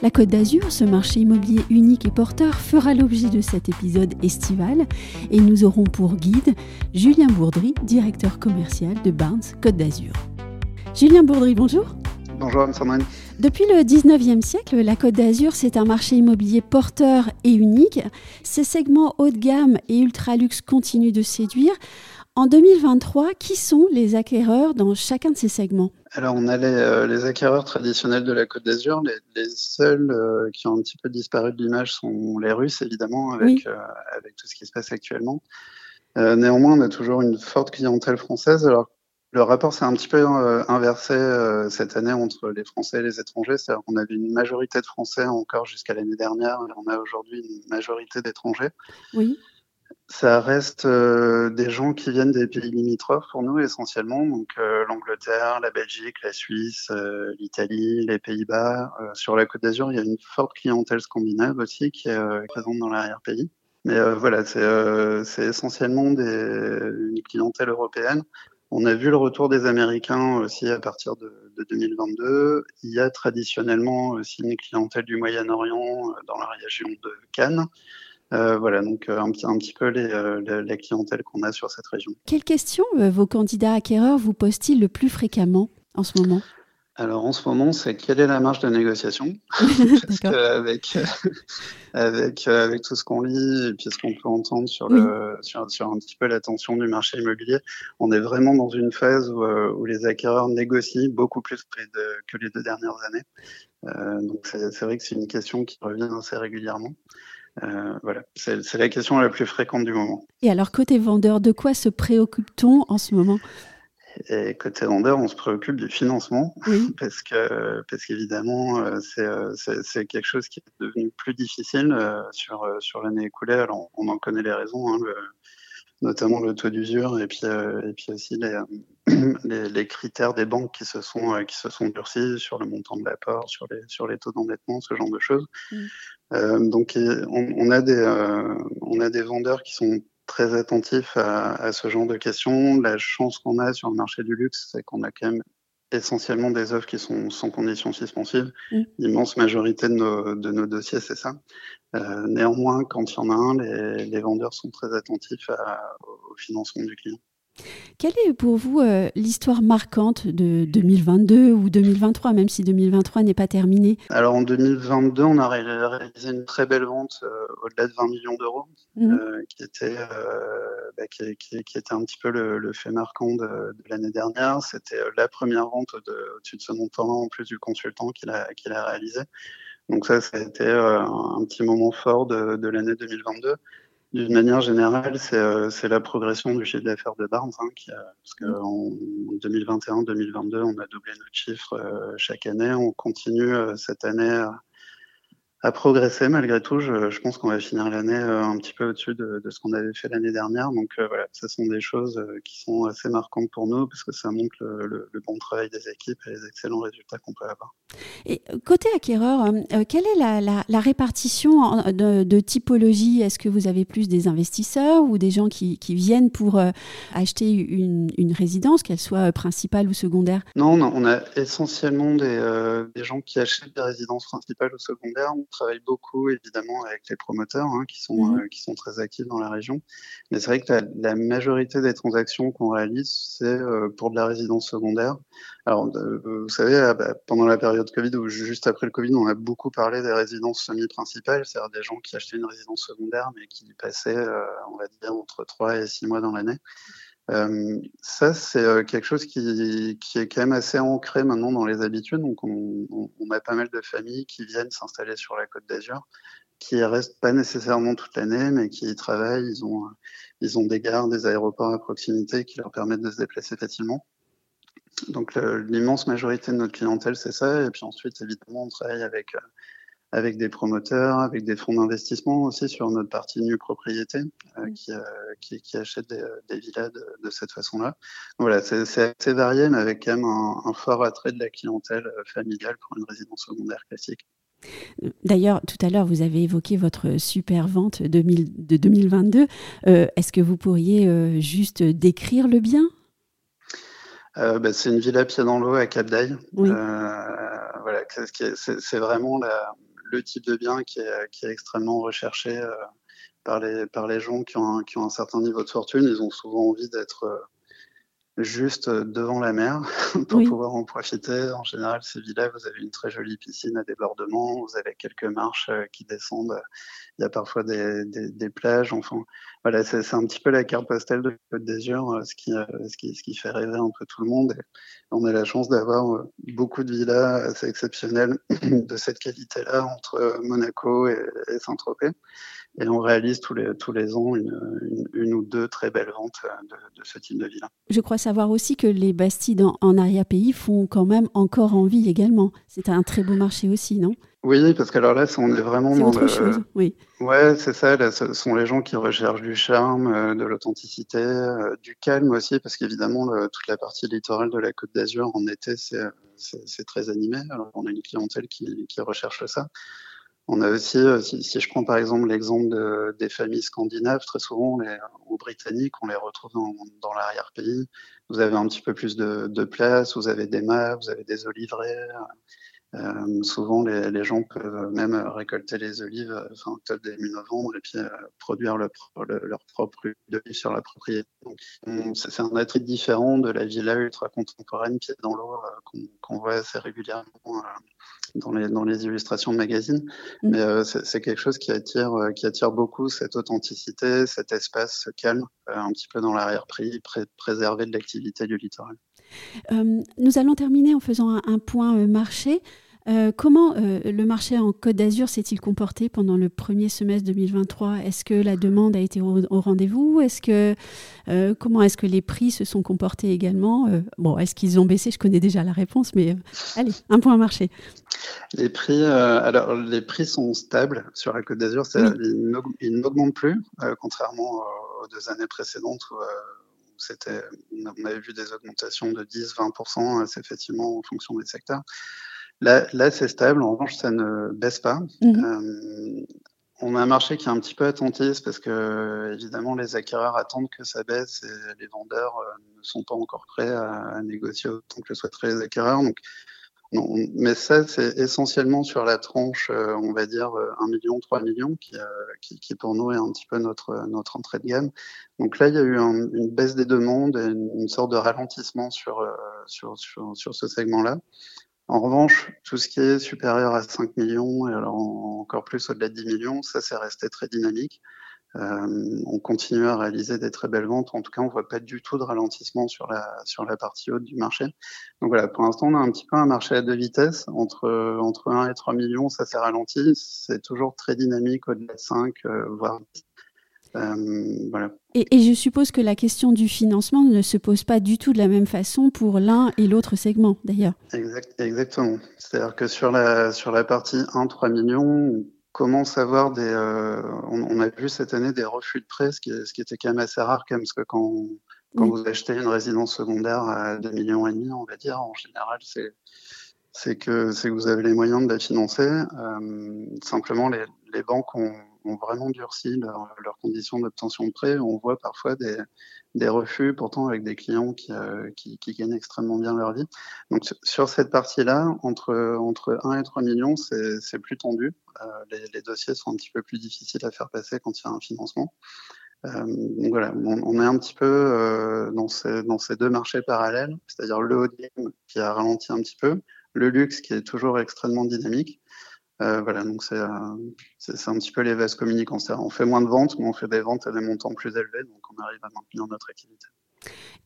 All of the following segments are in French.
La Côte d'Azur, ce marché immobilier unique et porteur, fera l'objet de cet épisode estival et nous aurons pour guide Julien Bourdry, directeur commercial de Barnes Côte d'Azur. Julien Bourdry, bonjour. Bonjour Anne-Sandrine. Depuis le 19e siècle, la Côte d'Azur, c'est un marché immobilier porteur et unique. Ces segments haut de gamme et ultra luxe continuent de séduire. En 2023, qui sont les acquéreurs dans chacun de ces segments? Alors, on a les, euh, acquéreurs traditionnels de la Côte d'Azur. Les, seuls euh, qui ont un petit peu disparu de l'image sont les Russes, évidemment, avec, euh, avec tout ce qui se passe actuellement. néanmoins, on a toujours une forte clientèle française. Alors, le rapport s'est un petit peu inversé cette année entre les Français et les étrangers. C'est-à-dire qu'on avait une majorité de Français encore jusqu'à l'année dernière, et on a aujourd'hui une majorité d'étrangers. Oui ça reste euh, des gens qui viennent des pays limitrophes pour nous essentiellement, donc euh, l'Angleterre, la Belgique, la Suisse, euh, l'Italie, les Pays-Bas. sur la Côte d'Azur, il y a une forte clientèle scandinave aussi qui est présente dans l'arrière-pays. Mais voilà, c'est essentiellement une clientèle européenne. On a vu le retour des Américains aussi à partir de 2022. Il y a traditionnellement aussi une clientèle du Moyen-Orient dans la région de Cannes. Euh, voilà, donc euh, un, petit, un petit peu les, euh, la clientèle qu'on a sur cette région. Quelles questions vos candidats acquéreurs vous posent-ils le plus fréquemment en ce moment? Alors en ce moment, c'est quelle est la marge de négociation? Parce qu'avec avec, avec tout ce qu'on lit et puis ce qu'on peut entendre sur, le, sur, sur, un petit peu la tension du marché immobilier, on est vraiment dans une phase où, où les acquéreurs négocient beaucoup plus que les deux dernières années. Euh, donc c'est vrai que c'est une question qui revient assez régulièrement. Euh, voilà, c'est la question la plus fréquente du moment. Et alors, côté vendeur, de quoi se préoccupe-t-on en ce moment? Et côté vendeur, on se préoccupe du financement parce que parce qu'évidemment euh, euh, c'est quelque chose qui est devenu plus difficile sur sur l'année écoulée. Alors on en connaît les raisons, hein, notamment le taux d'usure et puis et puis aussi les, les, critères des banques qui se sont qui se sont durcis sur le montant de l'apport, sur les sur les taux d'endettement, ce genre de choses. Euh, donc on, a des, euh, on a des vendeurs qui sont très attentifs à, ce genre de questions. La chance qu'on a sur le marché du luxe, c'est qu'on a quand même essentiellement des offres qui sont sans conditions suspensives. Mm. L'immense majorité de nos, de nos dossiers, c'est ça. Euh, néanmoins, quand il y en a un, les, les vendeurs sont très attentifs au financement du client. Quelle est pour vous euh, l'histoire marquante de 2022 ou 2023, même si 2023 n'est pas terminé? Alors en 2022, on a réalisé une très belle vente euh, au-delà de 20 millions d'euros, mmh. euh, qui, était, bah, qui, était un petit peu le, fait marquant de, l'année dernière. C'était la première vente au-dessus de ce montant, en plus du consultant qu'il a, qu'il a réalisé. Donc ça, ça a été un petit moment fort de, de l'année 2022. D'une manière générale, euh, c'est la progression du chiffre d'affaires de Barnes, hein, qui a, parce qu'en 2021-2022, on a doublé notre chiffre euh, chaque année. On continue euh, cette année à progresser malgré tout. Je, je pense qu'on va finir l'année euh, un petit peu au-dessus de, de, ce qu'on avait fait l'année dernière. Donc euh, voilà, ce sont des choses euh, qui sont assez marquantes pour nous parce que ça montre le, le, bon travail des équipes et les excellents résultats qu'on peut avoir. Et côté acquéreur, quelle est la, la, la répartition de, de typologie? Est-ce que vous avez plus des investisseurs ou des gens qui, qui viennent pour acheter une, une résidence, qu'elle soit principale ou secondaire? Non, non, on a essentiellement des, des gens qui achètent des résidences principales ou secondaires travaille beaucoup évidemment avec les promoteurs hein, qui, sont, mhm. euh, qui sont très actifs dans la région. Mais c'est vrai que la, majorité des transactions qu'on réalise, c'est euh, pour de la résidence secondaire. Alors, euh, vous savez, bah, pendant la période Covid ou juste après le Covid, on a beaucoup parlé des résidences semi-principales, c'est-à-dire des gens qui achetaient une résidence secondaire mais qui passaient, on va dire, entre 3 et 6 mois dans l'année. Euh, ça, c'est euh, quelque chose qui, est quand même assez ancré maintenant dans les habitudes. Donc, on, a pas mal de familles qui viennent s'installer sur la Côte d'Azur, qui restent pas nécessairement toute l'année, mais qui y travaillent. Ils ont, ils ont des gares, des aéroports à proximité qui leur permettent de se déplacer facilement. Donc, l'immense majorité de notre clientèle, c'est ça. Et puis ensuite, évidemment, on travaille avec avec des promoteurs, avec des fonds d'investissement aussi sur notre partie nue propriété euh, qui, euh, qui, qui, achètent des, des villas de, de cette façon-là. Voilà, c'est assez varié, mais avec quand même un, un, fort attrait de la clientèle euh, familiale pour une résidence secondaire classique. D'ailleurs, tout à l'heure, vous avez évoqué votre super vente de 2022. Euh, Est-ce que vous pourriez euh, juste décrire le bien? Euh, bah, C'est une villa pied dans l'eau à Cap d'Aille. Oui. voilà, c'est vraiment la, le type de bien qui est, extrêmement recherché euh, par, les, par les gens qui ont, un, qui ont un certain niveau de fortune. Ils ont souvent envie d'être euh, juste devant la mer pour oui. pouvoir en profiter. En général, ces villas, vous avez une très jolie piscine à débordement, vous avez quelques marches euh, qui descendent, il y a parfois des, des, des plages. Enfin, voilà, c'est un petit peu la carte postale de Côte d'Azur, ce qui, ce, qui, ce qui fait rêver un peu tout le monde. Et on a la chance d'avoir beaucoup de villas assez exceptionnelles de cette qualité-là entre Monaco et, et Saint-Tropez. Et on réalise tous les, tous les ans une, une, une ou deux très belles ventes de, de, ce type de villa. Je crois savoir aussi que les Bastides en, en arrière-pays font quand même encore envie également. C'est un très beau marché aussi, non? Oui, parce que alors là, on est vraiment est dans autre le... chose, oui. Ouais, c'est ça. Là, ce sont les gens qui recherchent du charme, de l'authenticité, du calme aussi, parce qu'évidemment, toute la partie littorale de la Côte d'Azur en été, c'est très animé. Alors, on a une clientèle qui, qui recherche ça. On a aussi, si, si je prends par exemple l'exemple de, des familles scandinaves, très souvent les, ou britanniques, on les retrouve dans, l'arrière-pays. Vous avez un petit peu plus de, de, place, vous avez des mâts, vous avez des oliveraies. Euh, souvent, les, les, gens peuvent même récolter les olives fin octobre, début novembre et puis euh, produire le, le, leur propre huile d'olive sur la propriété. C'est un attrait différent de la villa ultra contemporaine pied dans l'eau euh, qu'on qu voit assez régulièrement dans les, dans les illustrations de magazines. Mmh. Mais euh, c'est quelque chose qui attire, euh, qui attire beaucoup cette authenticité, cet espace ce calme, euh, un petit peu dans l'arrière-prix, pré préservé de l'activité du littoral. Euh, nous allons terminer en faisant un, un point marché. Euh, comment euh, le marché en Côte d'Azur s'est-il comporté pendant le premier semestre 2023 Est-ce que la demande a été au, au rendez-vous? Est-ce que euh, comment est-ce que les prix se sont comportés également? Bon, est-ce qu'ils ont baissé? Je connais déjà la réponse, mais allez, un point marché. Les prix, alors les prix sont stables sur la Côte d'Azur. Oui. Ils n'augmentent plus, contrairement aux deux années précédentes où c'était, on avait vu des augmentations de 10-20%, c'est effectivement en fonction des secteurs. Là, là c'est stable. En revanche, ça ne baisse pas. Mmh. Euh, on a un marché qui est un petit peu attentiste parce que, évidemment, les acquéreurs attendent que ça baisse et les vendeurs euh, ne sont pas encore prêts à, négocier autant que le souhaiteraient les acquéreurs. Donc, non, mais ça, c'est essentiellement sur la tranche, euh, on va dire, 1 million, 3 millions, qui, qui, qui, pour nous est un petit peu notre, notre entrée de gamme. Donc là, il y a eu un, une baisse des demandes et une, une sorte de ralentissement sur, sur, sur, sur ce segment-là. En revanche, tout ce qui est supérieur à 5 millions et alors encore plus au-delà de 10 millions, ça c'est resté très dynamique. Euh, on continue à réaliser des très belles ventes. En tout cas, on voit pas du tout de ralentissement sur la sur la partie haute du marché. Donc voilà, pour l'instant, on a un petit peu un marché à deux vitesses. Entre entre 1 et 3 millions, ça s'est ralenti. C'est toujours très dynamique au-delà de 5, euh, voire 10. Euh, voilà. et, et, je suppose que la question du financement ne se pose pas du tout de la même façon pour l'un et l'autre segment, d'ailleurs. Exact, exactement. C'est-à-dire que sur la, sur la partie 1-3 millions, on commence à avoir des. Euh, on, on, a vu cette année des refus de prêt, ce qui, ce qui était quand même assez rare, quand même, parce que quand, quand oui. vous achetez une résidence secondaire à 2 millions et demi, on va dire, en général, c'est c'est que, que vous avez les moyens de la financer. Euh, simplement, les, les banques ont ont vraiment durci leurs leur conditions d'obtention de prêt. On voit parfois des, refus, pourtant avec des clients qui, euh, qui, gagnent extrêmement bien leur vie. Donc sur cette partie-là, entre, entre 1 et 3 millions, c'est plus tendu. Euh, les, dossiers sont un petit peu plus difficiles à faire passer quand il y a un financement. Euh, donc voilà, on, est un petit peu dans, ces, dans ces deux marchés parallèles, c'est-à-dire le haut de qui a ralenti un petit peu, le luxe qui est toujours extrêmement dynamique. Euh, voilà, donc c'est euh, un petit peu les vases communicants. On fait moins de ventes, mais on fait des ventes à des montants plus élevés, donc on arrive à maintenir notre activité.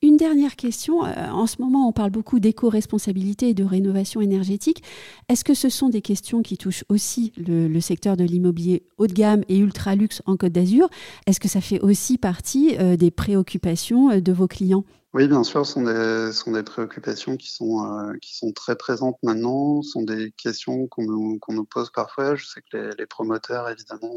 Une dernière question. Euh, en ce moment, on parle beaucoup d'éco-responsabilité et de rénovation énergétique. Est-ce que ce sont des questions qui touchent aussi le, secteur de l'immobilier haut de gamme et ultra luxe en Côte d'Azur? Est-ce que ça fait aussi partie des préoccupations de vos clients? Oui, bien sûr, ce sont des, sont des préoccupations qui sont, qui sont très présentes maintenant, ce sont des questions qu'on nous, nous, pose parfois. Je sais que les, promoteurs, évidemment,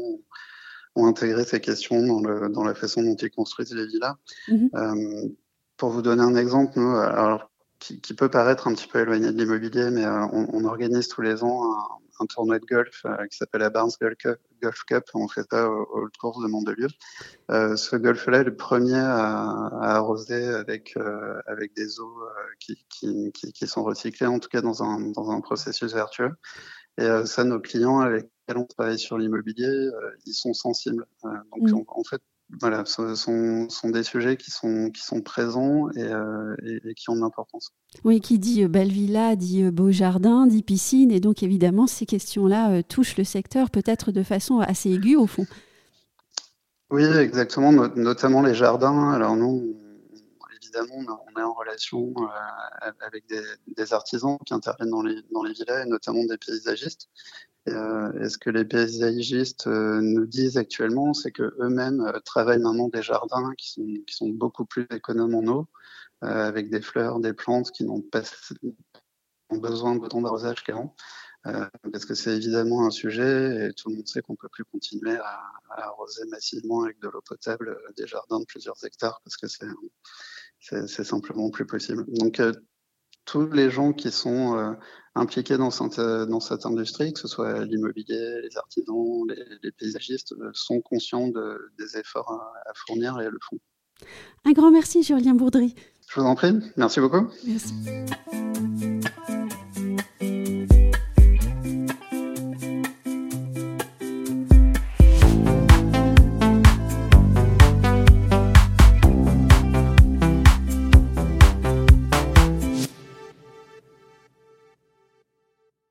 ont, intégré ces questions dans, le, dans, la façon dont ils construisent les villas. Mmh pour vous donner un exemple, nous, alors, qui, qui, peut paraître un petit peu éloigné de l'immobilier, mais euh, on, on, organise tous les ans un, un tournoi de golf euh, qui s'appelle la Barnes Golf Cup. On fait ça au, au course de Mandelieu. Euh, ce golf-là est le premier à, à arroser avec, euh, avec des eaux qui, qui, qui, sont recyclées, en tout cas dans un, dans un processus vertueux. Et ça, nos clients avec lesquels on travaille sur l'immobilier, ils sont sensibles. donc, mmh. en fait, voilà, ce sont, sont, des sujets qui sont, qui sont présents et, euh, et, qui ont de l'importance. Oui, qui dit euh, belle villa, dit euh, beau jardin, dit piscine, et donc évidemment ces questions-là touchent le secteur peut-être de façon assez aiguë au fond. Oui, exactement, notamment les jardins. Alors nous, évidemment, on est en relation avec des, artisans qui interviennent dans les, dans les villas, et notamment des paysagistes. Euh, et ce que les paysagistes euh, nous disent actuellement, c'est que eux-mêmes euh, travaillent maintenant des jardins qui sont, qui sont beaucoup plus économes en eau, avec des fleurs, des plantes qui n'ont pas besoin de temps d'arrosage qu'avant. parce que c'est évidemment un sujet et tout le monde sait qu'on peut plus continuer à, à, arroser massivement avec de l'eau potable des jardins de plusieurs hectares parce que c'est simplement plus possible. Donc tous les gens qui sont euh, impliqués dans cette, dans cette, industrie, que ce soit l'immobilier, les artisans, les, paysagistes, euh, sont conscients de, des efforts à, fournir et le font. Un grand merci, Julien Bourdry. Je vous en prie. Merci beaucoup. Merci.